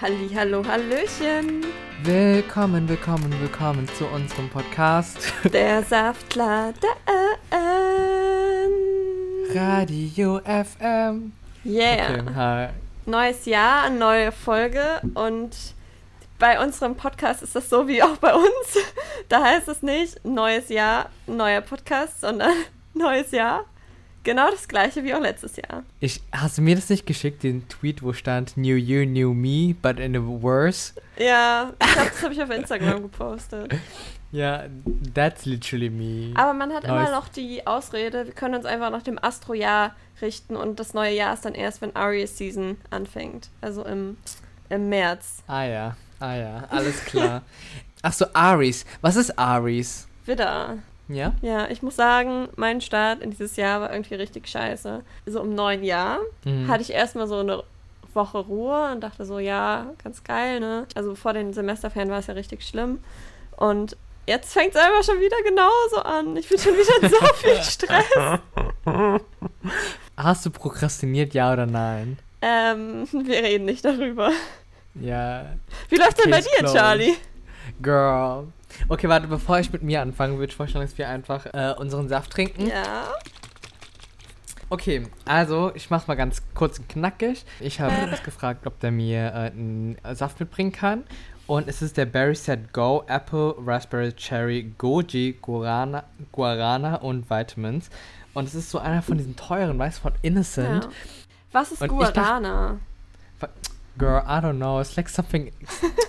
Halli, hallo, hallöchen. Willkommen, willkommen, willkommen zu unserem Podcast. Der Saftladen. Radio FM. Yeah. Okay, hi. Neues Jahr, neue Folge und bei unserem Podcast ist das so wie auch bei uns. Da heißt es nicht neues Jahr, neuer Podcast, sondern neues Jahr. Genau das gleiche wie auch letztes Jahr. Ich, hast du mir das nicht geschickt, den Tweet, wo stand New Year, New Me, but in a worse? Ja, glaub, das habe ich auf Instagram gepostet. Ja, that's literally me. Aber man hat immer Nice. noch die Ausrede, wir können uns einfach nach dem Astrojahr richten und das neue Jahr ist dann erst, wenn Aries Season anfängt. Also im, im März. Ah ja, ah ja, alles klar. Ach so, Aries. Was ist Aries? Widder. Ja? Ja, ich muss sagen, mein Start in dieses Jahr war irgendwie richtig scheiße. So im neuen Jahr Mhm. hatte ich erstmal so eine Woche Ruhe und dachte so, ja, ganz geil, ne? Also vor den Semesterferien war es ja richtig schlimm. Und jetzt fängt es einfach schon wieder genauso an. Ich bin schon wieder so viel Stress. Hast du prokrastiniert, ja oder nein? Ähm, wir reden nicht darüber. Ja, Wie läuft denn bei dir, closed. Charlie? girl. Okay, warte, bevor ich mit mir anfange, würde ich vorschlagen, dass wir einfach äh, unseren Saft trinken. Ja. Okay, also ich mach's mal ganz kurz und knackig. Ich habe Lukas gefragt, ob der mir äh, einen Saft mitbringen kann. Und es ist der Berry Set Go Apple Raspberry Cherry Goji Guarana, Guarana und Vitamins. Und es ist so einer von diesen teuren, weißt du, von Innocent. ja. Was ist Und ich dachte- Guarana? Girl, I don't know. It's like something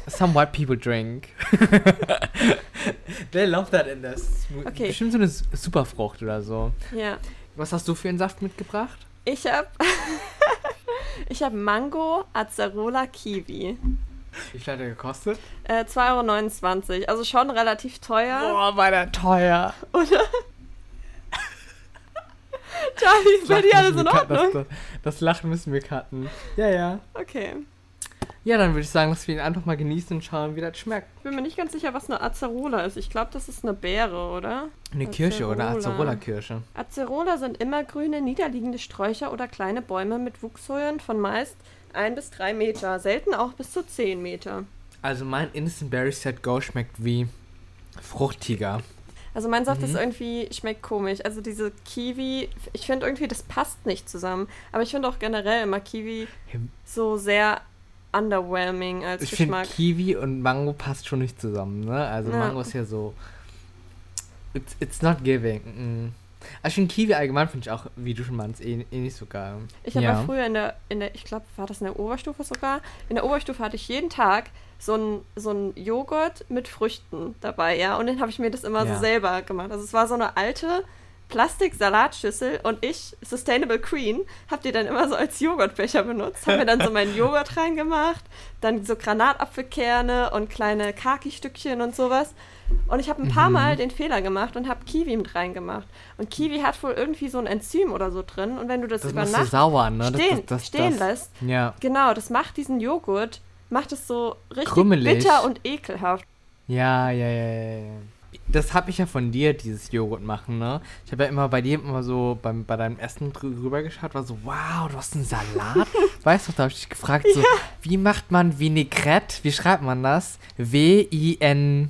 some white people drink. They love that in this. Okay. Bestimmt so eine Superfrucht oder so. Ja. Was hast du für einen Saft mitgebracht? Ich hab. ich hab Mango, Acerola, Kiwi. Wie viel hat der gekostet? Äh, 2,29 Euro. Also schon relativ teuer. Boah, war der teuer. Oder? Charlie, ist bei dir alles in Ordnung? Das, das Lachen müssen wir cutten. Ja, ja. Okay. Ja, dann würde ich sagen, dass wir ihn einfach mal genießen und schauen, wie das schmeckt. Ich bin mir nicht ganz sicher, was eine Acerola ist. Ich glaube, das ist eine Beere, oder? Eine Kirsche oder Acerola. Acerola-Kirsche. Acerola sind immergrüne, niederliegende Sträucher oder kleine Bäume mit Wuchshöhen von meist 1 bis 3 Meter, selten auch bis zu 10 Meter. Also mein Innocent Berry Set Go schmeckt wie fruchtiger. Also mein Saft Mhm. ist irgendwie, schmeckt komisch. Also diese Kiwi, ich finde irgendwie, das passt nicht zusammen. Aber ich finde auch generell immer Kiwi so sehr underwhelming als Ich finde Geschmack. Kiwi und Mango passt schon nicht zusammen, ne? Also Ja. Mango ist ja so. It's, it's not giving. Mm. Also ich finde Kiwi allgemein finde ich auch, wie du schon meinst, eh, eh nicht so geil. Ich habe ja. früher in der, in der, ich glaube, war das in der Oberstufe sogar? In der Oberstufe hatte ich jeden Tag so ein, so ein Joghurt mit Früchten dabei, ja. Und dann habe ich mir das immer Ja. so selber gemacht. Also es war so eine alte Plastik-Salatschüssel und ich, Sustainable Queen, habe die dann immer so als Joghurtbecher benutzt. Habe mir dann so meinen Joghurt reingemacht, dann so Granatapfelkerne und kleine Kaki-Stückchen und sowas. Und ich habe ein paar Mhm. Mal den Fehler gemacht und habe Kiwi mit reingemacht. Und Kiwi hat wohl irgendwie so ein Enzym oder so drin. Und wenn du das, Das über Nacht sauer, ne? Das- stehen, das, das, stehen lässt, Ja. genau, das macht diesen Joghurt, macht es so richtig Krümelig. bitter und ekelhaft. Ja, ja, ja, ja, ja. Das habe ich ja von dir, dieses Joghurt machen, ne? Ich habe ja immer bei dir immer so beim, bei deinem Essen drü- rüber geschaut, war so, wow, du hast einen Salat. weißt du, da habe ich dich gefragt, so, wie macht man Vinaigrette? Wie schreibt man das? W-I-N-E-G-R-E-T?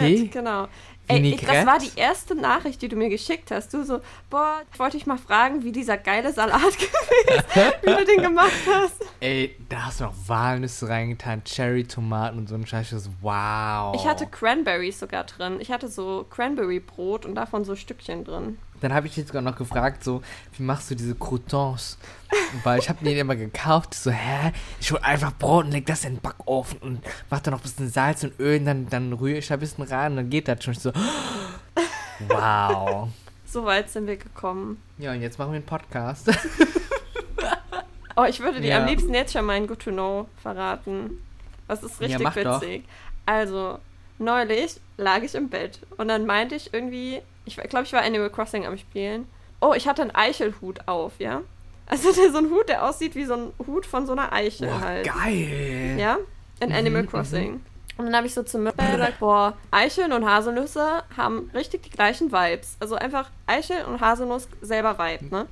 Vinaigrette? Genau. Ey, ich, das war die erste Nachricht, die du mir geschickt hast. Du so, boah, ich wollte dich mal fragen, wie dieser geile Salat gewesen ist, wie du den gemacht hast. Ey, da hast du noch Walnüsse reingetan, Cherry-Tomaten und so ein Scheiß. Wow. Ich hatte Cranberries sogar drin. Ich hatte so Cranberry-Brot und davon so Stückchen drin. Dann habe ich dich sogar noch gefragt, so, wie machst du diese Croutons? Weil ich habe die immer gekauft, so, hä? Ich hol einfach Brot und leg das in den Backofen und mach da noch ein bisschen Salz und Öl und dann, dann rühre ich da ein bisschen rein und dann geht das schon. Ich so, wow. So weit sind wir gekommen. Ja, und jetzt machen wir einen Podcast. Oh, ich würde dir Ja. am liebsten jetzt schon meinen Good to Know verraten. Das ist richtig doch. witzig. Also, neulich lag ich im Bett und dann meinte ich irgendwie, ich glaube, ich war Animal Crossing am Spielen. Oh, ich hatte einen Eichelhut auf, ja? Also der, so ein Hut, der aussieht wie so ein Hut von so einer Eichel Boah, halt. geil. Ja? In Animal Mhm, Crossing. Und dann habe ich so zu mir gesagt, boah, Eicheln und Haselnüsse haben richtig die gleichen Vibes. Also einfach Eichel und Haselnuss selber Vibe, ne?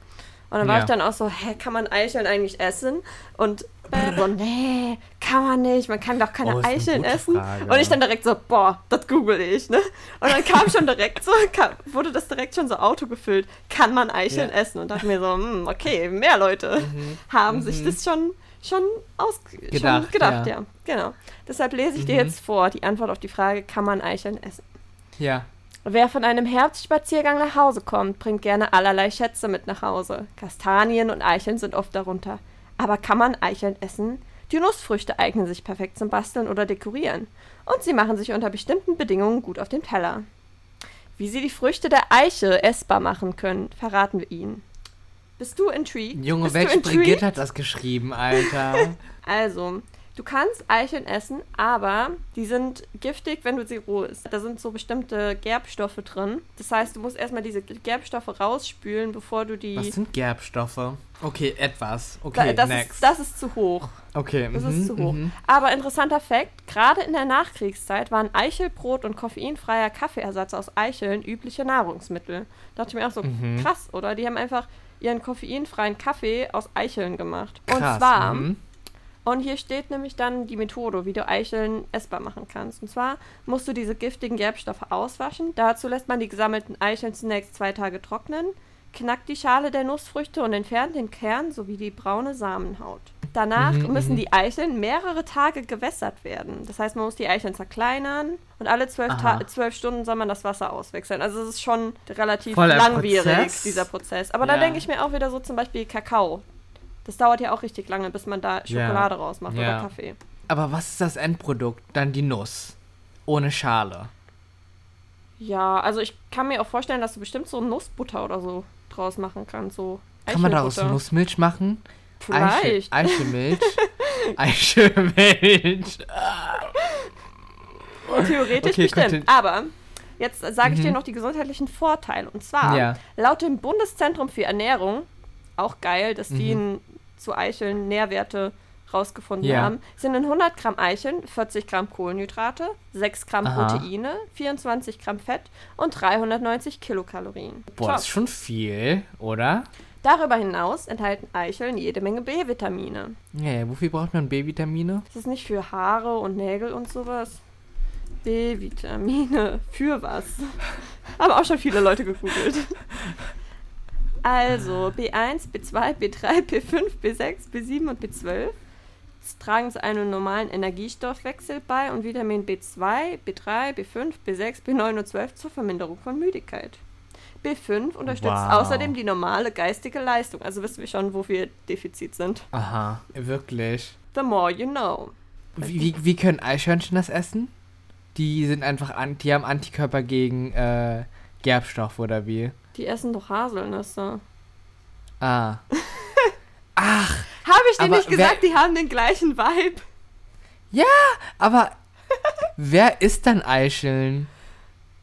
Und dann war Ja. ich dann auch so, hä, kann man Eicheln eigentlich essen? Und äh, so, nee, kann man nicht, man kann doch keine Oh, Eicheln essen. Frage. Und ich dann direkt so, boah, das google ich, ne? Und dann kam schon direkt so, kam, wurde das direkt schon so autogefüllt, kann man Eicheln Ja. essen? Und dachte mir so, hm, okay, mehr Leute haben sich das schon, schon, aus, Mhm. Gedacht, schon gedacht, ja. ja. Genau. Deshalb lese ich dir Mhm. jetzt vor, die Antwort auf die Frage, kann man Eicheln essen? Ja. Wer von einem Herbstspaziergang nach Hause kommt, bringt gerne allerlei Schätze mit nach Hause. Kastanien und Eicheln sind oft darunter. Aber kann man Eicheln essen? Die Nussfrüchte eignen sich perfekt zum Basteln oder Dekorieren. Und sie machen sich unter bestimmten Bedingungen gut auf dem Teller. Wie sie die Früchte der Eiche essbar machen können, verraten wir ihnen. Bist du intrigued? Junge, Bist welche? Brigitte hat das geschrieben, Alter? Also, du kannst Eicheln essen, aber die sind giftig, wenn du sie roh isst. Da sind so bestimmte Gerbstoffe drin. Das heißt, du musst erstmal diese Gerbstoffe rausspülen, bevor du die. Was sind Gerbstoffe? Okay, etwas. Da- Okay, das, next. ist, das ist zu hoch. okay, Das mhm, ist zu hoch. mhm. Aber interessanter Fakt: Gerade in der Nachkriegszeit waren Eichelbrot und koffeinfreier Kaffeeersatz aus Eicheln übliche Nahrungsmittel. Da dachte ich mir auch so, Mhm. krass, oder? Die haben einfach ihren koffeinfreien Kaffee aus Eicheln gemacht. Und zwar. Und hier steht nämlich dann die Methode, wie du Eicheln essbar machen kannst. Und zwar musst du diese giftigen Gerbstoffe auswaschen. Dazu lässt man die gesammelten Eicheln zunächst zwei Tage trocknen, knackt die Schale der Nussfrüchte und entfernt den Kern sowie die braune Samenhaut. Danach Mhm, müssen mhm. die Eicheln mehrere Tage gewässert werden. Das heißt, man muss die Eicheln zerkleinern und alle zwölf, zwölf Stunden soll man das Wasser auswechseln. Also es ist schon relativ Voller langwierig, Prozess. dieser Prozess. Aber da Ja. denke ich mir auch wieder so zum Beispiel Kakao. Das dauert ja auch richtig lange, bis man da. Schokolade rausmacht Ja. oder Kaffee. Aber was ist das Endprodukt? Dann die Nuss. Ohne Schale. Ja, also ich kann mir auch vorstellen, dass du bestimmt so Nussbutter oder so draus machen kannst. So Kann man daraus. Nussmilch machen? Vielleicht. Eichel, Eichelmilch. Eichelmilch. Theoretisch Okay, bestimmt. contin- Aber jetzt sage ich dir Mhm. noch die gesundheitlichen Vorteile. Und zwar, Ja. laut dem Bundeszentrum für Ernährung, auch geil, dass die Mhm. in, zu Eicheln Nährwerte rausgefunden Ja. haben, sind in 100 Gramm Eicheln 40 Gramm Kohlenhydrate, 6 Gramm Aha. Proteine, 24 Gramm Fett und 390 Kilokalorien. Boah, Top. ist schon viel, oder? Darüber hinaus enthalten Eicheln jede Menge B-Vitamine. Ja, ja, wofür braucht man B-Vitamine? Ist das nicht für Haare und Nägel und sowas? B-Vitamine. Für was? Haben auch schon viele Leute gegoogelt. Also, B1, B2, B3, B5, B6, B7 und B12 tragen zu einem normalen Energiestoffwechsel bei und Vitamin B2, B3, B5, B6, B9 und 12 zur Verminderung von Müdigkeit. B5 unterstützt Wow. außerdem die normale geistige Leistung. Also wissen wir schon, wo wir Defizit sind. Aha, wirklich. The more you know. Wie, wie, wie können Eichhörnchen das essen? Die sind einfach, an, die haben Antikörper gegen äh, Gerbstoff oder wie? Die essen doch Haselnüsse. Ah. Ach, Habe ich dir nicht gesagt, die haben den gleichen Vibe? aber wer isst dann Eicheln?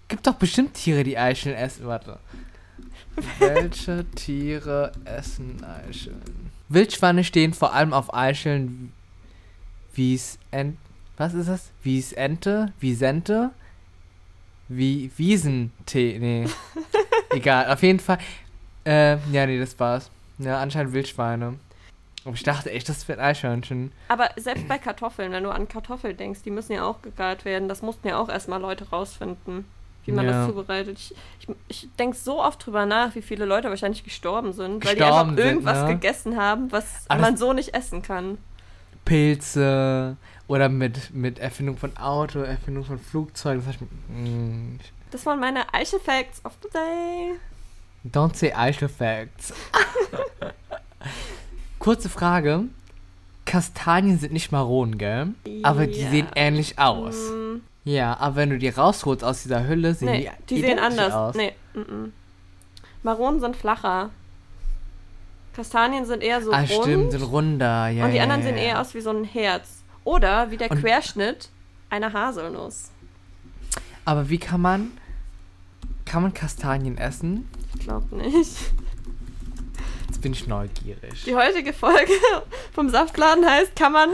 Gibt doch bestimmt Tiere, die Eicheln essen. Warte. Welche Tiere essen Eicheln? Wildschweine stehen vor allem auf Eicheln wie es Ent Was ist das? Wie es Ente? Wiesente? Wie Wiesentee? Nee. Egal, auf jeden Fall. Äh, ja, nee, das war's. Ja, anscheinend Wildschweine. Aber ich dachte echt, das wird Eichhörnchen. Aber selbst bei Kartoffeln, wenn du an Kartoffeln denkst, die müssen ja auch gegart werden. Das mussten ja auch erstmal Leute rausfinden, wie man Ja. das zubereitet. Ich, ich, ich denke so oft drüber nach, wie viele Leute wahrscheinlich gestorben sind, weil die Gestorben einfach sind, irgendwas ne? gegessen haben, was Aber man so nicht essen kann. Pilze oder mit, mit Erfindung von Auto, Erfindung von Flugzeugen. Das heißt, mm, Das waren meine Eichel Facts of the Day. don't say Eichel Facts. Kurze Frage. Kastanien sind nicht maron, gell? Aber die Ja. sehen ähnlich aus. Mm, Ja, aber wenn du die rausholst aus dieser Hülle, sehen nee, die die sehen anders. aus. Nee, mm -mm. Maronen sind flacher. Kastanien sind eher so ah, rund. stimmt, sind runder. Ja, und die ja, anderen ja, sehen eher aus wie so ein Herz. Oder wie der Und- Querschnitt einer Haselnuss. Aber wie kann man. Kann man Kastanien essen? Ich glaube nicht. Jetzt bin ich neugierig. Die heutige Folge vom Saftladen heißt, kann man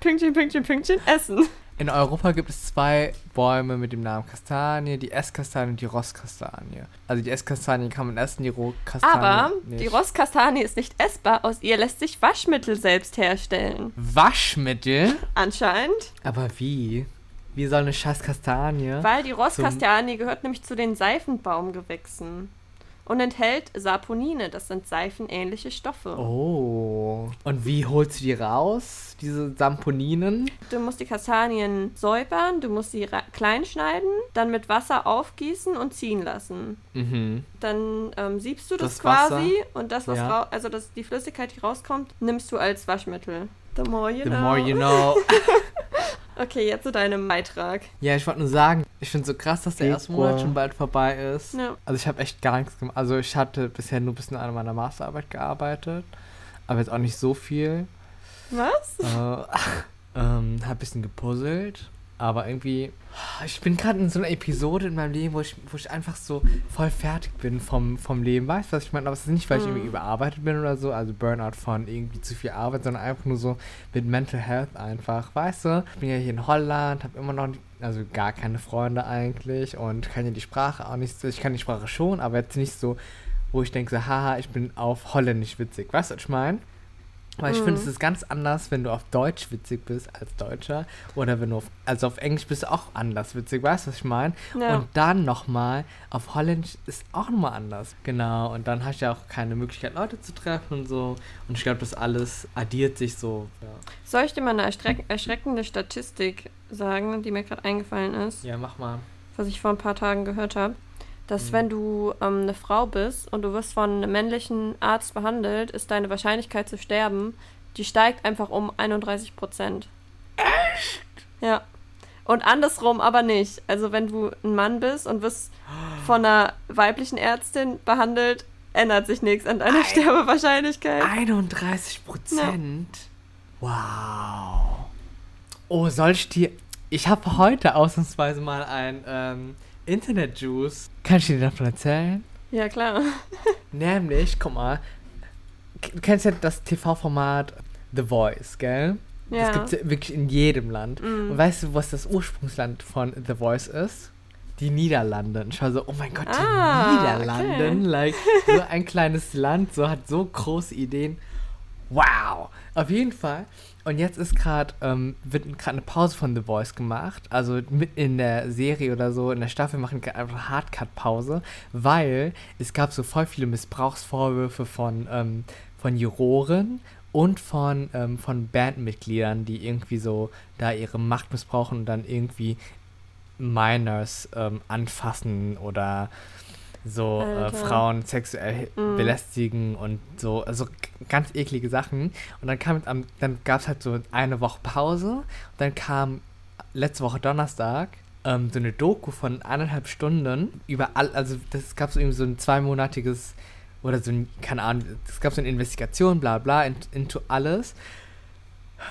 Pünktchen, Pünktchen, Pünktchen essen. In Europa gibt es zwei Bäume mit dem Namen Kastanie, die Esskastanie und die Rosskastanie. Also die Esskastanie kann man essen, die Rohkastanie Aber nicht. die Rosskastanie ist nicht essbar. Aus ihr lässt sich Waschmittel selbst herstellen. Waschmittel? Anscheinend. Aber wie? Wie soll eine scheiß Kastanie? Weil die Rosskastanie gehört nämlich zu den Seifenbaumgewächsen. Und enthält Saponine. Das sind seifenähnliche Stoffe. Oh. Und wie holst du die raus, diese Samponinen? Du musst die Kastanien säubern, du musst sie klein schneiden, dann mit Wasser aufgießen und ziehen lassen. Mhm. Dann ähm, siebst du das, Das Wasser? quasi und das, was Ja. also das, die Flüssigkeit, die rauskommt, nimmst du als Waschmittel. The more you The know. more you know. Okay, jetzt zu deinem Beitrag. ja, ich wollte nur sagen, ich finde so krass, dass der erste Monat schon bald vorbei ist. Ja. Also ich habe echt gar nichts gemacht. Also ich hatte bisher nur bis an meiner Masterarbeit gearbeitet. Aber jetzt auch nicht so viel. Was? äh, ähm, hab ein bisschen gepuzzelt. Aber irgendwie, ich bin gerade in so einer Episode in meinem Leben, wo ich, wo ich einfach so voll fertig bin vom, vom Leben. Weißt du, was ich meine? Aber es ist nicht, weil ich Mhm. irgendwie überarbeitet bin oder so, also Burnout von irgendwie zu viel Arbeit, sondern einfach nur so mit Mental Health einfach. Weißt du, ich bin ja hier in Holland, habe immer noch, also gar keine Freunde eigentlich und kann ja die Sprache auch nicht so. Ich kann die Sprache schon, aber jetzt nicht so, wo ich denke, so, haha, ich bin auf Holländisch witzig. Weißt du, was ich meine? Weil ich finde, Mhm. es ist ganz anders, wenn du auf Deutsch witzig bist als Deutscher. Oder wenn du auf, also auf Englisch bist du auch anders witzig, weißt du, was ich meine? Ja. Und dann nochmal, auf Holländisch ist auch nochmal anders. Genau, und dann hast du ja auch keine Möglichkeit, Leute zu treffen und so. Und ich glaube, das alles addiert sich so. Ja, Soll ich dir mal eine erschreck erschreckende Statistik sagen, die mir gerade eingefallen ist, ja mach mal. was ich vor ein paar Tagen gehört habe? Dass Mhm. wenn du ähm, eine Frau bist und du wirst von einem männlichen Arzt behandelt, ist deine Wahrscheinlichkeit zu sterben, die steigt einfach um 31 Prozent. Echt? Ja. Und andersrum aber nicht. Also wenn du ein Mann bist und wirst von einer weiblichen Ärztin behandelt, ändert sich nichts an deiner Ei. Sterbewahrscheinlichkeit. 31 Prozent? Wow. Oh, soll ich dir. Ich habe heute ausnahmsweise mal ein ähm, Internet-Juice. Kann ich dir davon erzählen? Ja, klar. Nämlich, guck mal, du kennst ja das TV-Format The Voice, gell? Ja. Das gibt es ja wirklich in jedem Land. Mm. Und weißt du, was das Ursprungsland von The Voice ist? Die Niederlande. Und ich war so, oh mein Gott, die Ah, Niederlande. okay. Like, so ein kleines Land, so hat so große Ideen. Wow. Auf jeden Fall. Und jetzt ist gerade, ähm, wird gerade eine Pause von The Voice gemacht. Also mit in der Serie oder so, in der Staffel machen gerade einfach Hardcut-Pause, weil es gab so voll viele Missbrauchsvorwürfe von, ähm, von Juroren und von, ähm, von Bandmitgliedern, die irgendwie so da ihre Macht missbrauchen und dann irgendwie Minors ähm, anfassen oder so äh. Frauen sexuell Mhm. belästigen und so, also ganz eklige Sachen. Und dann kam am, dann gab es halt so eine Woche Pause und dann kam letzte Woche Donnerstag ähm, so eine Doku von eineinhalb Stunden über all, also das gab so irgendwie so ein zweimonatiges oder so ein, keine Ahnung, es gab so eine Investigation, bla bla, in, into alles.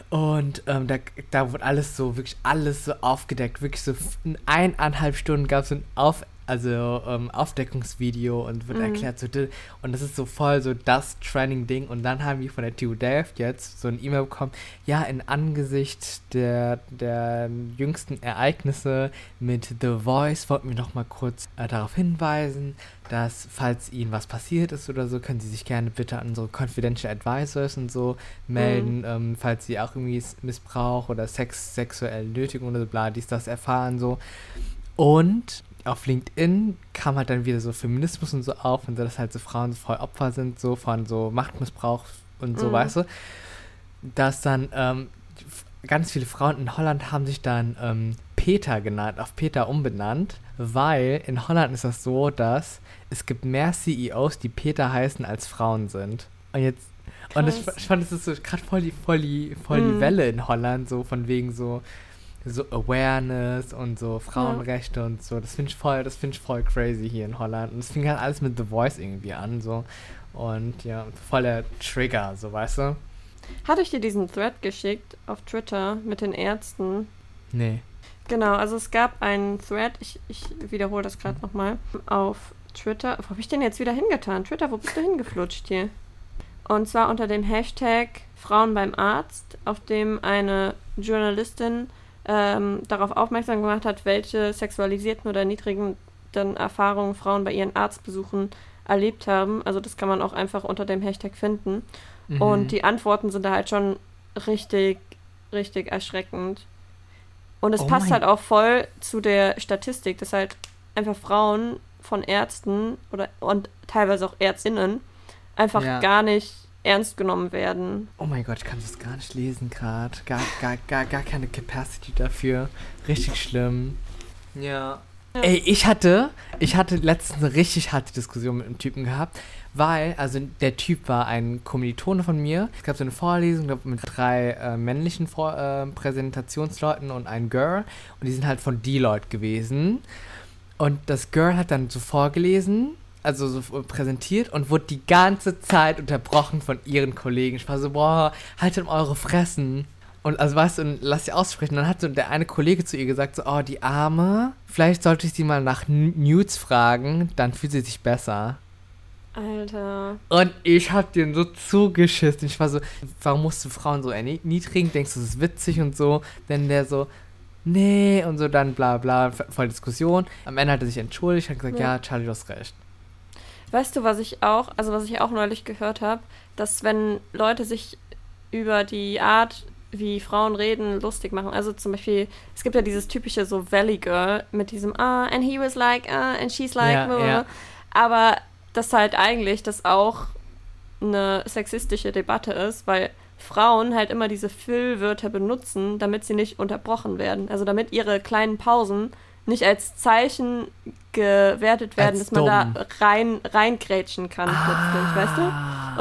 Und ähm, da, da wurde alles so, wirklich alles so aufgedeckt. Wirklich so in eineinhalb Stunden gab es so ein Auf, also, ähm, Aufdeckungsvideo und wird Mhm. erklärt so, und das ist so voll so das Trending-Ding. Und dann haben wir von der TU Delft jetzt so ein E-Mail bekommen, ja, in Angesicht der, der jüngsten Ereignisse mit The Voice wollten wir noch mal kurz äh, darauf hinweisen, dass falls Ihnen was passiert ist oder so, können Sie sich gerne bitte an unsere Confidential Advisors und so melden, ähm, falls Sie auch irgendwie Missbrauch oder Sex, sexuelle Nötigung oder so, bla, dies, das erfahren, so. Und auf LinkedIn kam halt dann wieder so Feminismus und so auf und so, dass halt so Frauen so voll Opfer sind, so von so Machtmissbrauch und so, Mhm. weißt du. Dass dann ähm, ganz viele Frauen in Holland haben sich dann ähm, Peter genannt, auf Peter umbenannt, weil in Holland ist das so, dass es gibt mehr CEOs, die Peter heißen, als Frauen sind. Und jetzt, und ich, Krass. ich fand, das ist so gerade voll die, voll die, voll Mhm. die Welle in Holland, so von wegen so, so Awareness und so Frauenrechte und so. Das finde ich voll, das finde ich voll crazy hier in Holland. Und es fing halt alles mit The Voice irgendwie an, so. Und ja, voll der Trigger, so weißt du? Hatte ich dir diesen Thread geschickt auf Twitter mit den Ärzten? Nee. Genau, also es gab einen Thread, ich, ich wiederhole das gerade nochmal, auf Twitter. Wo habe ich den jetzt wieder hingetan? Twitter, wo bist du hingeflutscht hier? Und zwar unter dem Hashtag Frauen beim Arzt, auf dem eine Journalistin ähm, darauf aufmerksam gemacht hat, welche sexualisierten oder niedrigen Erfahrungen Frauen bei ihren Arztbesuchen erlebt haben. Also das kann man auch einfach unter dem Hashtag finden. Mhm. Und die Antworten sind da halt schon richtig, richtig erschreckend. Und es oh passt halt auch voll zu der Statistik, dass halt einfach Frauen von Ärzten oder und teilweise auch Ärztinnen einfach ja. gar nicht ernst genommen werden. Oh mein Gott, ich kann das gar nicht lesen gerade. Gar, gar, gar, gar keine Capacity dafür. Richtig schlimm. Ja. ja. Ey, ich hatte, ich hatte letztens eine richtig harte Diskussion mit einem Typen gehabt, weil, also der Typ war ein Kommilitone von mir. Es gab so eine Vorlesung glaub, mit drei äh, männlichen Vor äh, Präsentationsleuten und einem Girl. Und die sind halt von Deloitte gewesen. Und das Girl hat dann so vorgelesen also so präsentiert und wurde die ganze Zeit unterbrochen von ihren Kollegen. Ich war so, boah, haltet eure Fressen. Und also weißt du, und lass sie aussprechen. Dann hat so der eine Kollege zu ihr gesagt, so, oh, die Arme, vielleicht sollte ich sie mal nach Nudes fragen, dann fühlt sie sich besser. Alter. Und ich hab den so zugeschissen. Ich war so, warum musst du Frauen so erniedrigen? Denkst du, das ist witzig und so? Denn der so, nee, und so dann bla bla, voll Diskussion. Am Ende hat er sich entschuldigt, hat gesagt, ja, ja Charlie, du hast recht. Weißt du, was ich auch, also was ich auch neulich gehört habe, dass wenn Leute sich über die Art, wie Frauen reden, lustig machen. Also zum Beispiel, es gibt ja dieses typische so Valley Girl mit diesem ah, and he was like, ah, and she's like, ja, ja. aber das halt eigentlich das auch eine sexistische Debatte ist, weil Frauen halt immer diese Füllwörter benutzen, damit sie nicht unterbrochen werden. Also damit ihre kleinen Pausen nicht als Zeichen gewertet werden, als dass man dumm. da rein reingrätschen kann ah. plötzlich, weißt du?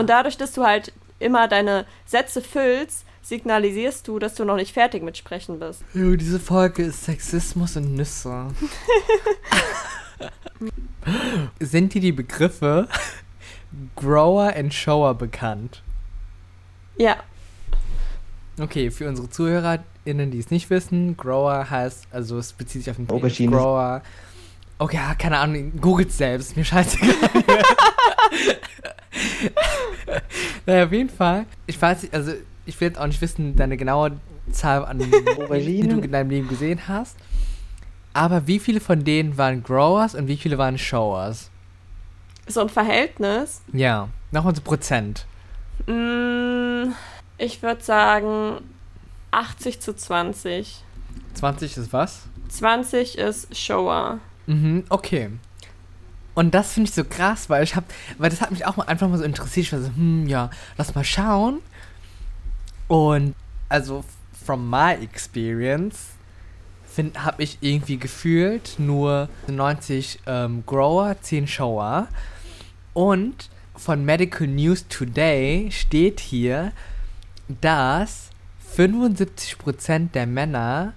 Und dadurch, dass du halt immer deine Sätze füllst, signalisierst du, dass du noch nicht fertig mit Sprechen bist. Jo, diese Folge ist Sexismus und Nüsse. Sind dir die Begriffe Grower and Shower bekannt? Ja. Okay, für unsere ZuhörerInnen, die es nicht wissen, Grower heißt, also es bezieht sich auf den Aubergine. Grower. Okay, ja, keine Ahnung, googelt selbst, mir scheißegal. naja, auf jeden Fall. Ich weiß nicht, also ich will jetzt auch nicht wissen, deine genaue Zahl an Auberginen, die du in deinem Leben gesehen hast. Aber wie viele von denen waren Growers und wie viele waren Showers? So ein Verhältnis? Ja, nochmal so Prozent. Mm, ich würde sagen 80 zu 20. 20 ist was? 20 ist Shower. Mhm, okay. Und das finde ich so krass, weil ich habe, weil das hat mich auch mal einfach mal so interessiert. Ich war so, hm, ja, lass mal schauen. Und also, from my experience, habe ich irgendwie gefühlt nur 90 ähm, Grower, 10 Shower. Und von Medical News Today steht hier, dass 75% der Männer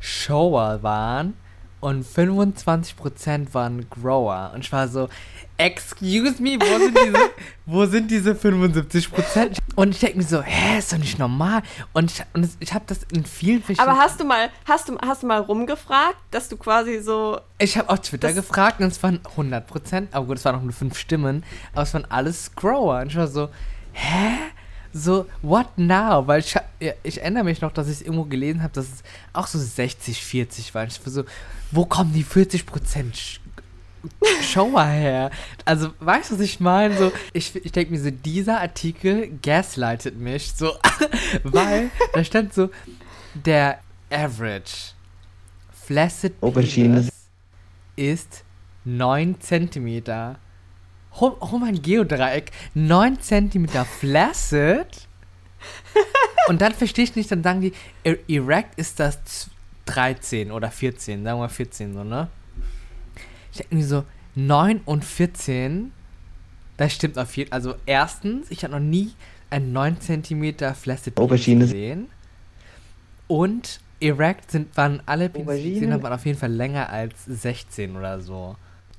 Shower waren und 25% waren Grower. Und ich war so, excuse me, wo sind diese, wo sind diese 75%? Und ich denke mir so, hä, ist doch nicht normal. Und ich, und ich habe das in vielen verschiedenen... Aber hast du mal, hast du, hast du mal rumgefragt, dass du quasi so... Ich habe auf Twitter gefragt und es waren 100%, aber gut, es waren auch nur fünf Stimmen, aber es waren alles Grower. Und ich war so, hä? So, what now? Weil ich, ich erinnere mich noch, dass ich es irgendwo gelesen habe, dass es auch so 60, 40 war. Ich war so, wo kommen die 40 Prozent Shower her? Also, weißt du, was ich meine? So, ich ich denke mir so, dieser Artikel gaslightet mich, so, weil da stand so, der Average Flaccid Penis ist 9 Zentimeter hol, hol mal ein Geodreieck, 9 cm flaccid. und dann verstehe ich nicht, dann sagen die, erect ist das 13 oder 14, sagen wir mal 14 so, ne? Ich denke mir so, 9 und 14, das stimmt auf jeden Fall. Also erstens, ich habe noch nie ein 9 cm flaccid gesehen. Und erect sind, waren alle Penis, die gesehen haben, waren auf jeden Fall länger als 16 oder so.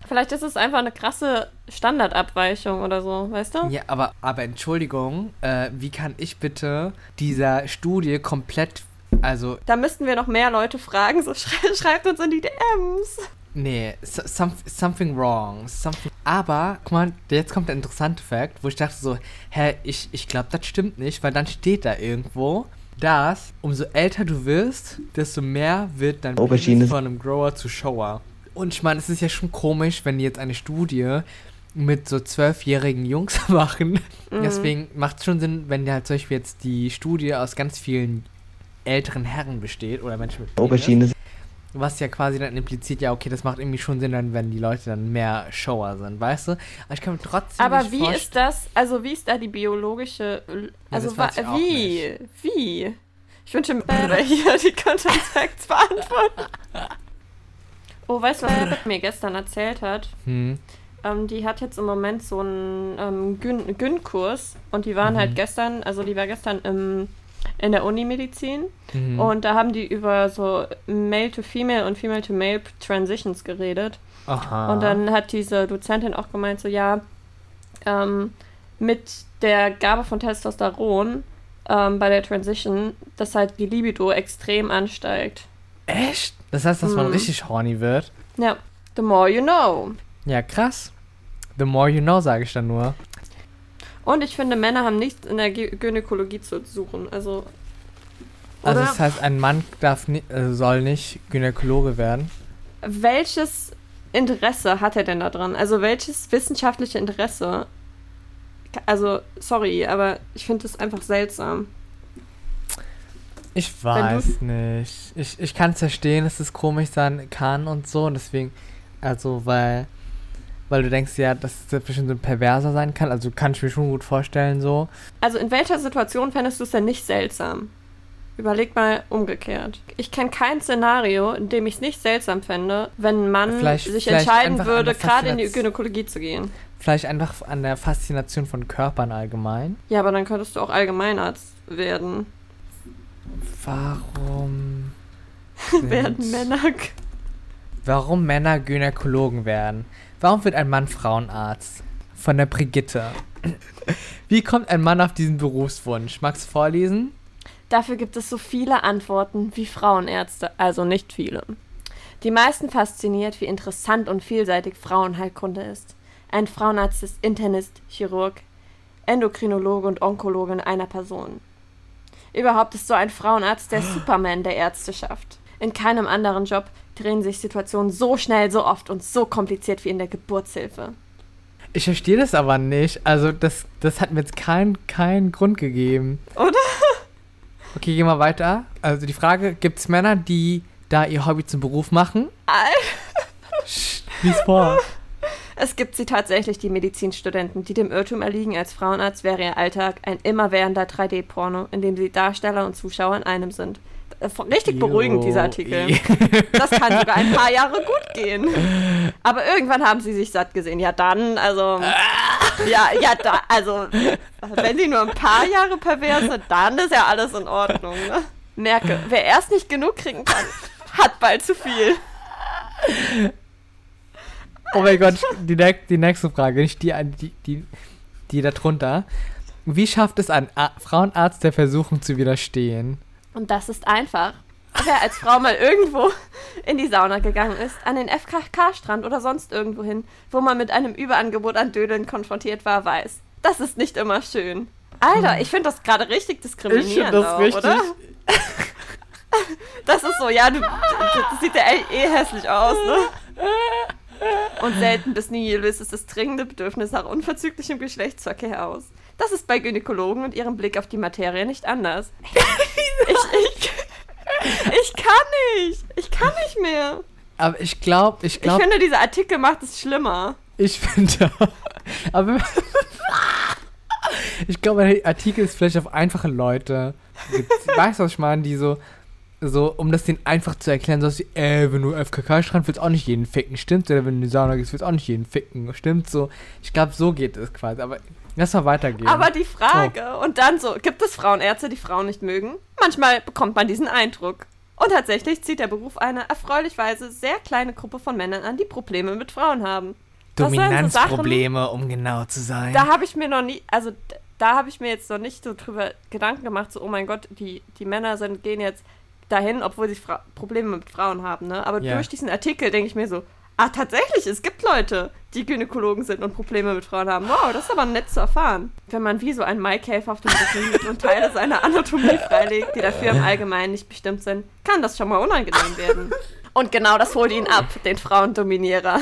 Vielleicht ist es einfach eine krasse Standardabweichung oder so, weißt du? Ja, aber, aber Entschuldigung, äh, wie kann ich bitte dieser Studie komplett, also... Da müssten wir noch mehr Leute fragen, so schrei schreibt uns in die DMs. Nee, some, something wrong. Something. Aber, guck mal, jetzt kommt der interessante Fakt, wo ich dachte so, hä, ich, ich glaube, das stimmt nicht, weil dann steht da irgendwo, dass umso älter du wirst, desto mehr wird dein Aubergine. Penis von einem Grower zu Shower. Und ich meine, es ist ja schon komisch, wenn die jetzt eine Studie mit so zwölfjährigen Jungs machen. Mhm. Deswegen macht es schon Sinn, wenn ja halt zum Beispiel jetzt die Studie aus ganz vielen älteren Herren besteht oder Menschen mit. Aubergine Was ja quasi dann impliziert, ja, okay, das macht irgendwie schon Sinn, dann, wenn die Leute dann mehr Shower sind, weißt du? Aber ich kann mir trotzdem Aber nicht wie ist das, also wie ist da die biologische, also das wa- weiß ich auch wie, wie? Ich wünsche mir hier die Content Facts beantworten. Oh, weißt du, was Pip mir gestern erzählt hat? Hm. Ähm, die hat jetzt im Moment so einen ähm, Gyn- Gyn-Kurs und die waren Mhm. halt gestern, also die war gestern im, in der Uni-Medizin Mhm. und da haben die über so Male-to-Female und Female-to-Male Transitions geredet. Aha. Und dann hat diese Dozentin auch gemeint, so ja, ähm, mit der Gabe von Testosteron ähm, bei der Transition, dass halt die Libido extrem ansteigt. Echt? Das heißt, dass man Mhm. richtig horny wird? Ja, the more you know. Ja, krass. The more you know, sage ich dann nur. Und ich finde, Männer haben nichts in der Gynäkologie zu suchen. Also, Also das heißt, ein Mann darf ni äh, soll nicht Gynäkologe werden. welches Interesse hat er denn da dran? Also, welches wissenschaftliche Interesse? Also, sorry, aber ich finde das einfach seltsam. Ich weiß nicht. Ich, ich kann es verstehen, dass es komisch sein kann und so. Und deswegen, also, weil, weil du denkst ja, dass es bestimmt so ein Perverser sein kann. Also kann ich mir schon gut vorstellen, so. Also in welcher Situation fändest du es denn nicht seltsam? Überleg mal umgekehrt. Ich kenne kein Szenario, in dem ich es nicht seltsam fände, wenn ein Mann Vielleicht- sich vielleicht entscheiden würde, gerade in die Gynäkologie zu gehen. Vielleicht einfach an der Faszination von Körpern allgemein. Ja, aber dann könntest du auch Allgemeinarzt werden. Warum werden Männer. Warum Männer Gynäkologen werden? Warum wird ein Mann Frauenarzt? Von der Brigitte. Wie kommt ein Mann auf diesen Berufswunsch? Magst du vorlesen? Dafür gibt es so viele Antworten wie Frauenärzte, also nicht viele. Die meisten fasziniert, wie interessant und vielseitig Frauenheilkunde ist. Ein Frauenarzt ist Internist, Chirurg, Endokrinologe und Onkologe in einer Person. Überhaupt ist so ein Frauenarzt der Superman der Ärzteschaft. In keinem anderen Job drehen sich Situationen so schnell, so oft und so kompliziert wie in der Geburtshilfe. Ich verstehe das aber nicht. Also, das, das hat mir jetzt keinen keinen Grund gegeben. Oder? Okay, gehen wir weiter. Also, die Frage: Gibt es Männer, die da ihr Hobby zum Beruf machen? Sch- Lies vor. Es gibt sie tatsächlich, die Medizinstudenten, die dem Irrtum erliegen, als Frauenarzt wäre ihr Alltag ein immerwährender 3D-Porno, in dem sie Darsteller und Zuschauer in einem sind. Äh, Richtig beruhigend, dieser Artikel. Das kann sogar ein paar Jahre gut gehen. Aber irgendwann haben sie sich satt gesehen. Ja, dann, also. Ja, ja, da, also. Wenn sie nur ein paar Jahre pervers sind, dann ist ja alles in Ordnung, ne? Merke, wer erst nicht genug kriegen kann, hat bald zu viel. Oh mein Gott, die, die nächste Frage, nicht die, die, die, die da drunter. Wie schafft es ein A Frauenarzt der Versuchung zu widerstehen? Und das ist einfach. Wer als Frau mal irgendwo in die Sauna gegangen ist, an den FKK-Strand oder sonst irgendwo hin, wo man mit einem Überangebot an Dödeln konfrontiert war, weiß. Das ist nicht immer schön. Alter, ich finde das gerade richtig diskriminierend, auch, oder? Das ist so, ja, du, das sieht ja eh hässlich aus, ne? Und selten bis nie löst es das dringende Bedürfnis nach unverzüglichem Geschlechtsverkehr aus. Das ist bei Gynäkologen und ihrem Blick auf die Materie nicht anders. Ich, ich, ich kann nicht. Ich kann nicht mehr. Aber ich glaube, ich Ich glaube, finde, dieser Artikel macht es schlimmer. ich finde, aber ich glaube, der Artikel ist vielleicht auf einfache Leute. Weißt du, was ich meine? Die so, so, um das denen einfach zu erklären, so wie, äh, wenn du FKK-Strand willst, auch nicht jeden ficken, stimmt? Oder wenn du in die Sauna gehst, willst auch nicht jeden ficken, stimmt? So, ich glaube, so geht es quasi. Aber lass mal weitergehen. Aber die Frage, und dann so, gibt es Frauenärzte, die Frauen nicht mögen? Manchmal bekommt man diesen Eindruck. Und tatsächlich zieht der Beruf eine erfreulichweise sehr kleine Gruppe von Männern an, die Probleme mit Frauen haben. Das sind so Dominanzprobleme, um genau zu sein. Da habe ich mir noch nie, also da habe ich mir jetzt noch nicht so drüber Gedanken gemacht, so, oh mein Gott, die, die Männer sind, gehen jetzt dahin, obwohl sie Fra Probleme mit Frauen haben, ne? Aber Ja. durch diesen Artikel denke ich mir so, Ah, tatsächlich, es gibt Leute, die Gynäkologen sind und Probleme mit Frauen haben. Wow, das ist aber nett zu erfahren. Wenn man wie so ein Maikäfer auf dem Rücken liegt und Teile seiner Anatomie freilegt, die dafür im Allgemeinen nicht bestimmt sind, kann das schon mal unangenehm werden. Und genau das holt ihn ab, den Frauendominierer.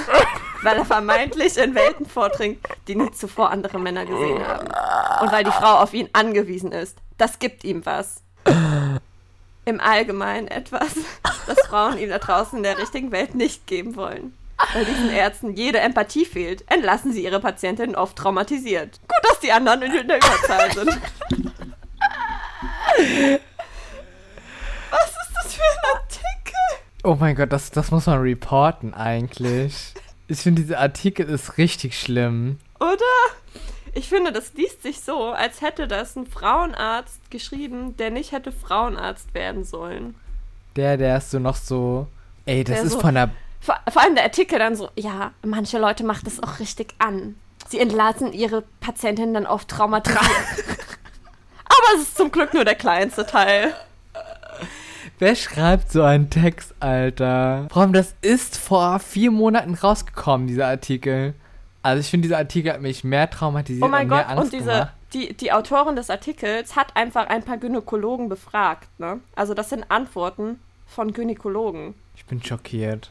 Weil er vermeintlich in Welten vordringt, die nie zuvor andere Männer gesehen haben. Und weil die Frau auf ihn angewiesen ist. Das gibt ihm was. Im Allgemeinen etwas, das Frauen ihm da draußen in der richtigen Welt nicht geben wollen. Weil diesen Ärzten jede Empathie fehlt, entlassen sie ihre Patientinnen oft traumatisiert. Gut, dass die anderen in der Überzahl sind. Was ist das für ein Artikel? Oh mein Gott, das, das muss man reporten eigentlich. Ich finde, dieser Artikel ist richtig schlimm. Oder? Ich finde, das liest sich so, als hätte das ein Frauenarzt geschrieben, der nicht hätte Frauenarzt werden sollen. Der, der ist so noch so. Ey, das Der ist so- von der. Vor, vor allem der Artikel dann so, ja, manche Leute macht das auch richtig an. Sie entlassen ihre Patientinnen dann oft traumatisiert. Aber es ist zum Glück nur der kleinste Teil. Wer schreibt so einen Text, Alter? Allem, das ist vor vier Monaten rausgekommen, dieser Artikel. Also, ich finde, dieser Artikel hat mich mehr traumatisiert Oh mein und mehr Gott, Angst und diese, gemacht. die, die Autorin des Artikels hat einfach ein paar Gynäkologen befragt, ne? Also das sind Antworten von Gynäkologen. Ich bin schockiert.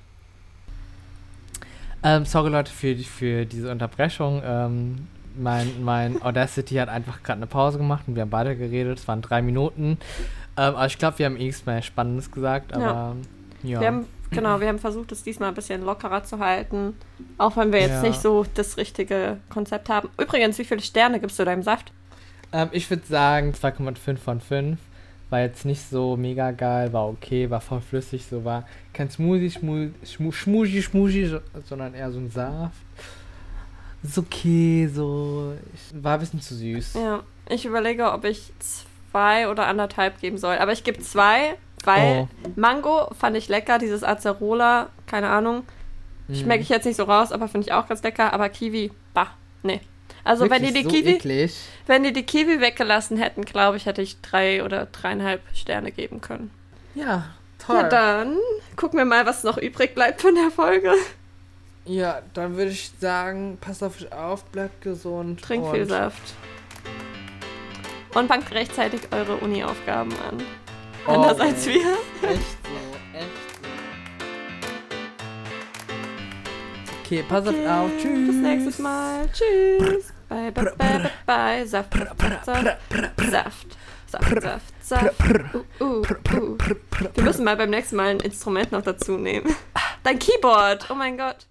Ähm, sorry, Leute, für, für diese Unterbrechung. Ähm, mein, mein Audacity hat einfach gerade eine Pause gemacht und wir haben beide geredet. Es waren drei Minuten. Ähm, aber ich glaube, wir haben eh nichts mehr Spannendes gesagt. Aber ja. Wir haben, genau, wir haben versucht, es diesmal ein bisschen lockerer zu halten. Auch wenn wir jetzt Ja. nicht so das richtige Konzept haben. Übrigens, wie viele Sterne gibst du deinem Saft? Ähm, ich würde sagen 2,5 von 5. War jetzt nicht so mega geil, war okay, war voll flüssig, so war kein Smoothie, Schmu, Schmu, Schmusi, Schmusi, so- sondern eher so ein Saft. Ist okay, so. Ich, war ein bisschen zu süß. Ja, ich überlege, ob ich zwei oder anderthalb geben soll. Aber ich gebe zwei, weil Oh. Mango fand ich lecker, dieses Acerola, keine Ahnung. Mhm. Schmecke ich jetzt nicht so raus, aber finde ich auch ganz lecker. Aber Kiwi, bah, nee. Also wenn die die so Kiwi, eklig. wenn die die Kiwi weggelassen hätten, glaube ich, hätte ich drei oder dreieinhalb Sterne geben können. Ja, toll. Na dann gucken wir mal, was noch übrig bleibt von der Folge. Ja, dann würde ich sagen, passt auf euch auf, bleibt gesund. Trink und viel Saft. Und fangt rechtzeitig eure Uni-Aufgaben an. Oh, Anders als wir. Echt so, echt so. Okay, pass Okay, auf. Tschüss. Bis nächstes Mal. Tschüss. Bye, bye, bye, bye, bye. Saft, Saft, Saft, Saft. Saft, Saft, Saft, Saft. Uh, uh, uh. Wir müssen mal beim nächsten Mal ein Instrument noch dazu nehmen. Dein Keyboard. Oh mein Gott.